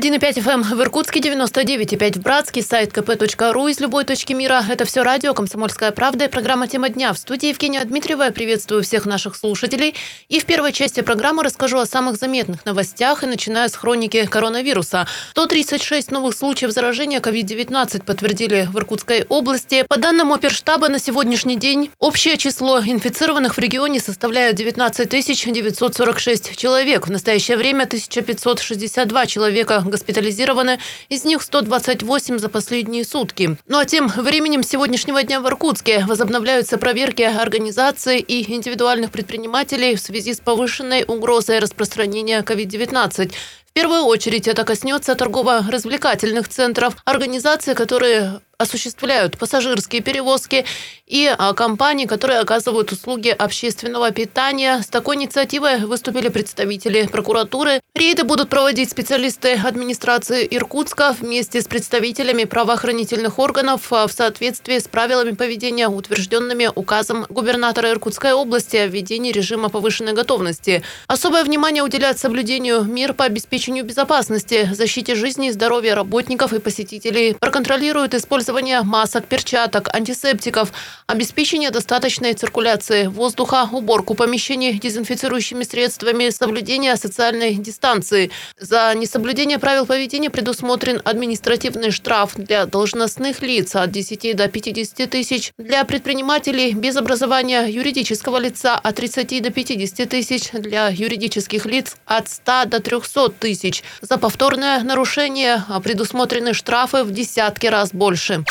101,5 FM в Иркутске, 99,5 в Братске, сайт kp.ру из любой точки мира. Это все радио «Комсомольская правда» и программа «Тема дня». В студии Евгения Дмитриева. Я приветствую всех наших слушателей. И в первой части программы расскажу о самых заметных новостях и начиная с хроники коронавируса. 136 новых случаев заражения COVID-19 подтвердили в Иркутской области. По данным оперштаба на сегодняшний день общее число инфицированных в регионе составляет 19 946 человек. В настоящее время 1562 человека человека госпитализированы, из них 128 за последние сутки. Ну а тем временем сегодняшнего дня в Иркутске возобновляются проверки организаций и индивидуальных предпринимателей в связи с повышенной угрозой распространения COVID-19. В первую очередь это коснется торгово-развлекательных центров, организаций, которые осуществляют пассажирские перевозки и а, компании, которые оказывают услуги общественного питания. С такой инициативой выступили представители прокуратуры. Рейды будут проводить специалисты администрации Иркутска вместе с представителями правоохранительных органов а, в соответствии с правилами поведения, утвержденными указом губернатора Иркутской области о введении режима повышенной готовности. Особое внимание уделять соблюдению мер по обеспечению безопасности, защите жизни и здоровья работников и посетителей. Проконтролируют использование масок, перчаток, антисептиков, обеспечение достаточной циркуляции воздуха, уборку помещений дезинфицирующими средствами, соблюдение социальной дистанции. За несоблюдение правил поведения предусмотрен административный штраф для должностных лиц от 10 до 50 тысяч, для предпринимателей без образования юридического лица от 30 до 50 тысяч, для юридических лиц от 100 до 300 тысяч. За повторное нарушение предусмотрены штрафы в десятки раз больше.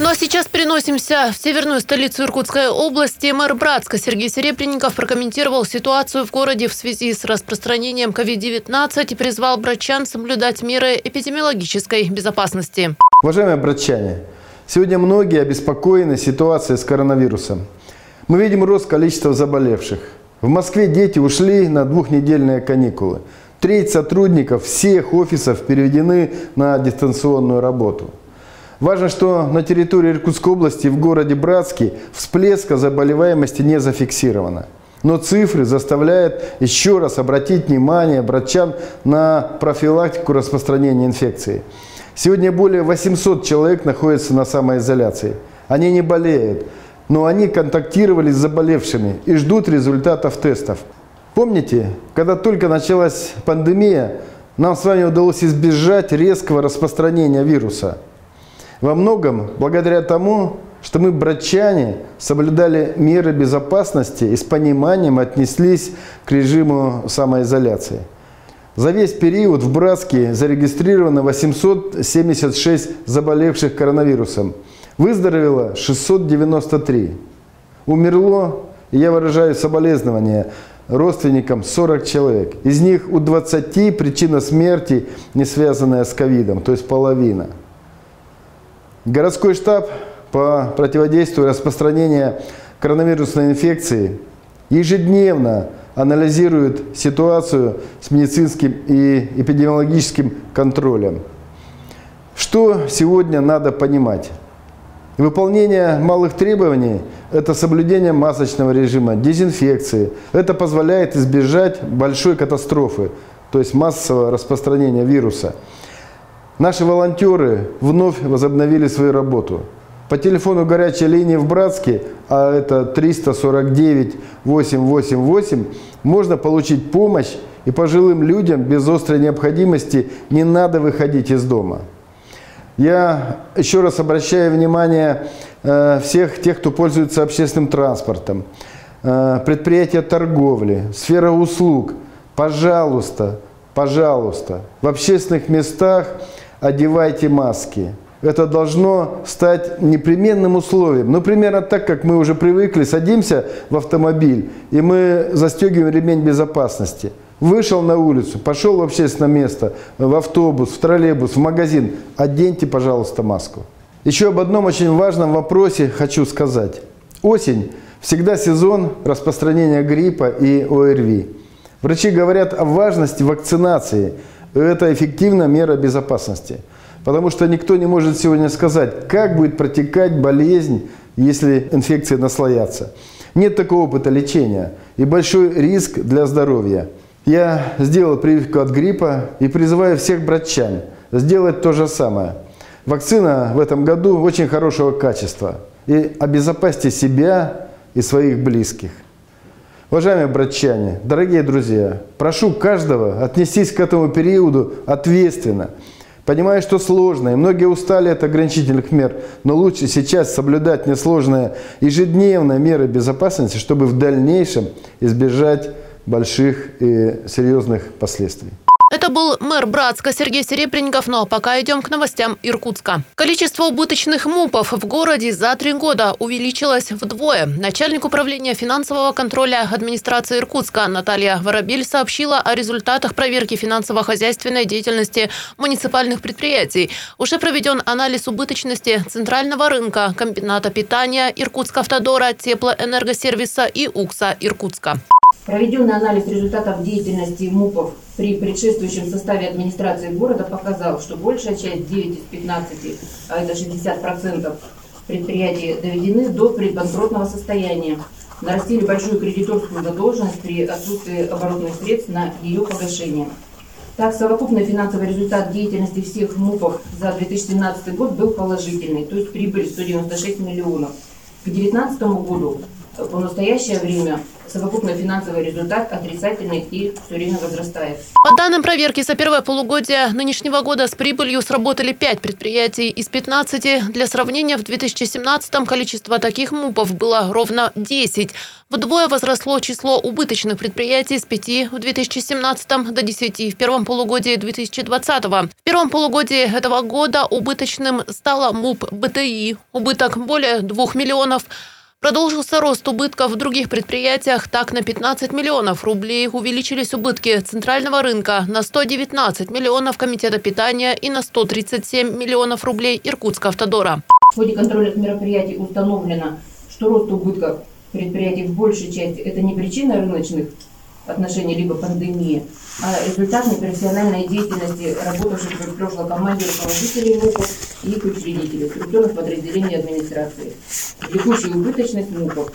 Ну а сейчас переносимся в северную столицу Иркутской области. Мэр Братска Сергей Серебренников прокомментировал ситуацию в городе в связи с распространением COVID-19 и призвал братчан соблюдать меры эпидемиологической безопасности. Уважаемые братчане, сегодня многие обеспокоены ситуацией с коронавирусом. Мы видим рост количества заболевших. В Москве дети ушли на двухнедельные каникулы. Треть сотрудников всех офисов переведены на дистанционную работу. Важно, что на территории Иркутской области в городе Братский всплеска заболеваемости не зафиксировано. Но цифры заставляют еще раз обратить внимание братчан на профилактику распространения инфекции. Сегодня более 800 человек находятся на самоизоляции. Они не болеют, но они контактировали с заболевшими и ждут результатов тестов. Помните, когда только началась пандемия, нам с вами удалось избежать резкого распространения вируса – во многом благодаря тому, что мы, братчане, соблюдали меры безопасности и с пониманием отнеслись к режиму самоизоляции. За весь период в Братске зарегистрировано 876 заболевших коронавирусом. Выздоровело 693. Умерло, я выражаю соболезнования родственникам 40 человек. Из них у 20 причина смерти не связанная с ковидом, то есть половина. Городской штаб по противодействию распространению коронавирусной инфекции ежедневно анализирует ситуацию с медицинским и эпидемиологическим контролем. Что сегодня надо понимать? Выполнение малых требований – это соблюдение масочного режима, дезинфекции. Это позволяет избежать большой катастрофы, то есть массового распространения вируса – Наши волонтеры вновь возобновили свою работу. По телефону горячей линии в Братске, а это 349 888, можно получить помощь и пожилым людям без острой необходимости не надо выходить из дома. Я еще раз обращаю внимание э, всех тех, кто пользуется общественным транспортом, э, предприятия торговли, сфера услуг. Пожалуйста, пожалуйста, в общественных местах – одевайте маски. Это должно стать непременным условием. Ну, примерно так, как мы уже привыкли, садимся в автомобиль, и мы застегиваем ремень безопасности. Вышел на улицу, пошел в общественное место, в автобус, в троллейбус, в магазин. Оденьте, пожалуйста, маску. Еще об одном очень важном вопросе хочу сказать. Осень всегда сезон распространения гриппа и ОРВИ. Врачи говорят о важности вакцинации – это эффективная мера безопасности. Потому что никто не может сегодня сказать, как будет протекать болезнь, если инфекции наслоятся. Нет такого опыта лечения и большой риск для здоровья. Я сделал прививку от гриппа и призываю всех братчан сделать то же самое. Вакцина в этом году очень хорошего качества. И обезопасьте себя и своих близких. Уважаемые братчане, дорогие друзья, прошу каждого отнестись к этому периоду ответственно. Понимаю, что сложно, и многие устали от ограничительных мер, но лучше сейчас соблюдать несложные ежедневные меры безопасности, чтобы в дальнейшем избежать больших и серьезных последствий. Это был мэр Братска Сергей Серебренников, но пока идем к новостям Иркутска. Количество убыточных МУПов в городе за три года увеличилось вдвое. Начальник управления финансового контроля администрации Иркутска Наталья Воробель сообщила о результатах проверки финансово-хозяйственной деятельности муниципальных предприятий. Уже проведен анализ убыточности центрального рынка, комбината питания Иркутска автодора, теплоэнергосервиса и УКСа Иркутска. Проведенный анализ результатов деятельности МУПов при предшествующем составе администрации города показал, что большая часть 9 из 15, а это 60% предприятий доведены до предбанкротного состояния. Нарастили большую кредиторскую задолженность при отсутствии оборотных средств на ее погашение. Так, совокупный финансовый результат деятельности всех МУПов за 2017 год был положительный, то есть прибыль 196 миллионов. К 2019 году по настоящее время совокупный финансовый результат отрицательный и все время возрастает. По данным проверки, за первое полугодие нынешнего года с прибылью сработали 5 предприятий из 15. Для сравнения, в 2017 количество таких МУПов было ровно 10. Вдвое возросло число убыточных предприятий с 5 в 2017 до 10 в первом полугодии 2020. В первом полугодии этого года убыточным стала МУП БТИ. Убыток более 2 миллионов Продолжился рост убытков в других предприятиях. Так, на 15 миллионов рублей увеличились убытки центрального рынка, на 119 миллионов комитета питания и на 137 миллионов рублей Иркутска автодора. В ходе контрольных мероприятий установлено, что рост убытков предприятий в большей части это не причина рыночных отношений либо пандемии, результат непрофессиональной деятельности работавших в прошлой команде руководителей МУПов и их учредителей, структурных подразделений администрации. Текущая убыточность МУПов.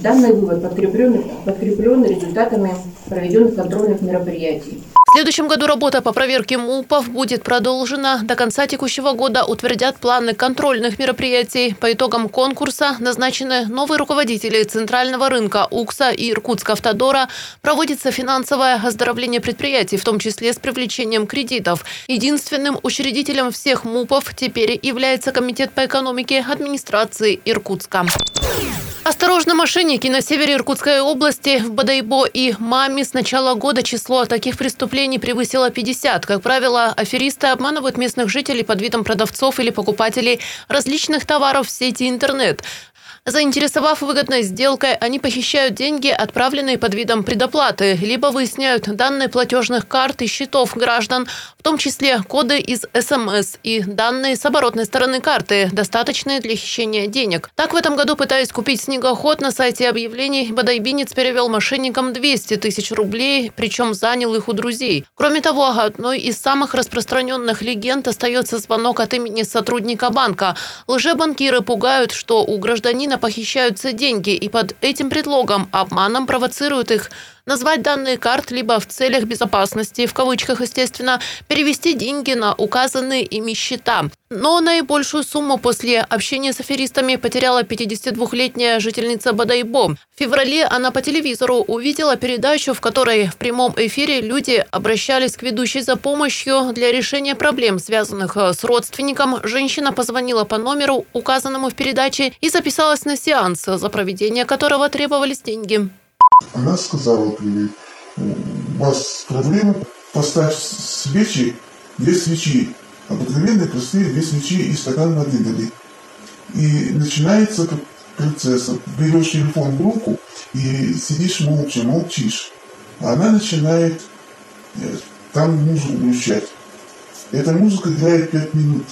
Данный вывод подкреплен, подкреплен результатами проведенных контрольных мероприятий. Следующем году работа по проверке МУПов будет продолжена. До конца текущего года утвердят планы контрольных мероприятий. По итогам конкурса назначены новые руководители Центрального рынка УКСа и Иркутска автодора. Проводится финансовое оздоровление предприятий, в том числе с привлечением кредитов. Единственным учредителем всех МУПов теперь является Комитет по экономике администрации Иркутска. Осторожно, мошенники на севере Иркутской области, в Бадайбо и Маме с начала года число таких преступлений превысило 50. Как правило, аферисты обманывают местных жителей под видом продавцов или покупателей различных товаров в сети интернет. Заинтересовав выгодной сделкой, они похищают деньги, отправленные под видом предоплаты, либо выясняют данные платежных карт и счетов граждан, в том числе коды из СМС и данные с оборотной стороны карты, достаточные для хищения денег. Так, в этом году, пытаясь купить снегоход на сайте объявлений, Бадайбинец перевел мошенникам 200 тысяч рублей, причем занял их у друзей. Кроме того, одной из самых распространенных легенд остается звонок от имени сотрудника банка. Лжебанкиры пугают, что у гражданина похищаются деньги и под этим предлогом обманом провоцируют их назвать данные карт либо в целях безопасности, в кавычках, естественно, перевести деньги на указанные ими счета. Но наибольшую сумму после общения с аферистами потеряла 52-летняя жительница Бадайбо. В феврале она по телевизору увидела передачу, в которой в прямом эфире люди обращались к ведущей за помощью для решения проблем, связанных с родственником. Женщина позвонила по номеру, указанному в передаче, и записалась на сеанс, за проведение которого требовались деньги. Она сказала, у вас проблема, поставь свечи, две свечи, обыкновенные простые две свечи и стакан воды дали. И начинается процесс. Берешь телефон в руку и сидишь молча, молчишь. А она начинает э, там музыку включать. Эта музыка играет пять минут.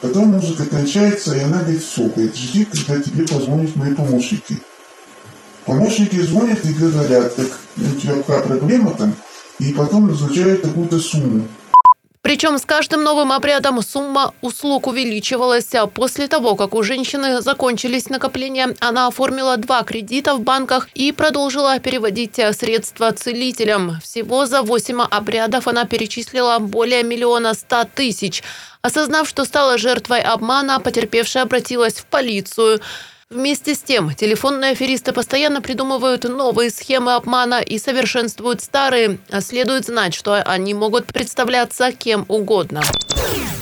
Потом музыка кончается, и она говорит, все, говорит, жди, когда тебе позвонят мои помощники. Помощники звонят и говорят, так у тебя какая проблема там, и потом назначают какую-то сумму. Причем с каждым новым обрядом сумма услуг увеличивалась. А после того, как у женщины закончились накопления, она оформила два кредита в банках и продолжила переводить средства целителям. Всего за 8 обрядов она перечислила более миллиона ста тысяч. Осознав, что стала жертвой обмана, потерпевшая обратилась в полицию. Вместе с тем, телефонные аферисты постоянно придумывают новые схемы обмана и совершенствуют старые. Следует знать, что они могут представляться кем угодно.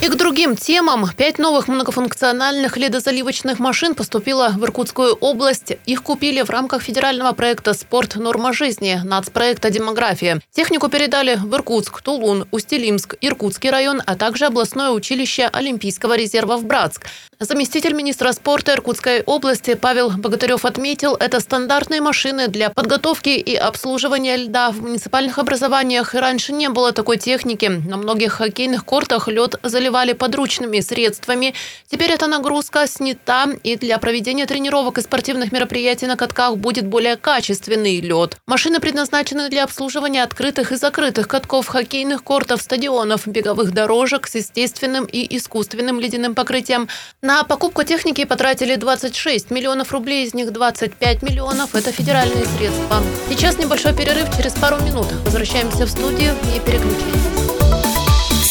И к другим темам. Пять новых многофункциональных ледозаливочных машин поступило в Иркутскую область. Их купили в рамках федерального проекта «Спорт. Норма жизни» нацпроекта «Демография». Технику передали в Иркутск, Тулун, Устилимск, Иркутский район, а также областное училище Олимпийского резерва в Братск. Заместитель министра спорта Иркутской области Павел Богатырев отметил, это стандартные машины для подготовки и обслуживания льда в муниципальных образованиях. И раньше не было такой техники. На многих хоккейных кортах лед заливали подручными средствами. Теперь эта нагрузка снята, и для проведения тренировок и спортивных мероприятий на катках будет более качественный лед. Машины предназначены для обслуживания открытых и закрытых катков, хоккейных кортов, стадионов, беговых дорожек с естественным и искусственным ледяным покрытием. На покупку техники потратили 26 миллионов рублей, из них 25 миллионов – это федеральные средства. Сейчас небольшой перерыв, через пару минут возвращаемся в студию, не переключайтесь.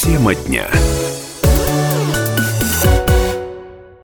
Тема дня.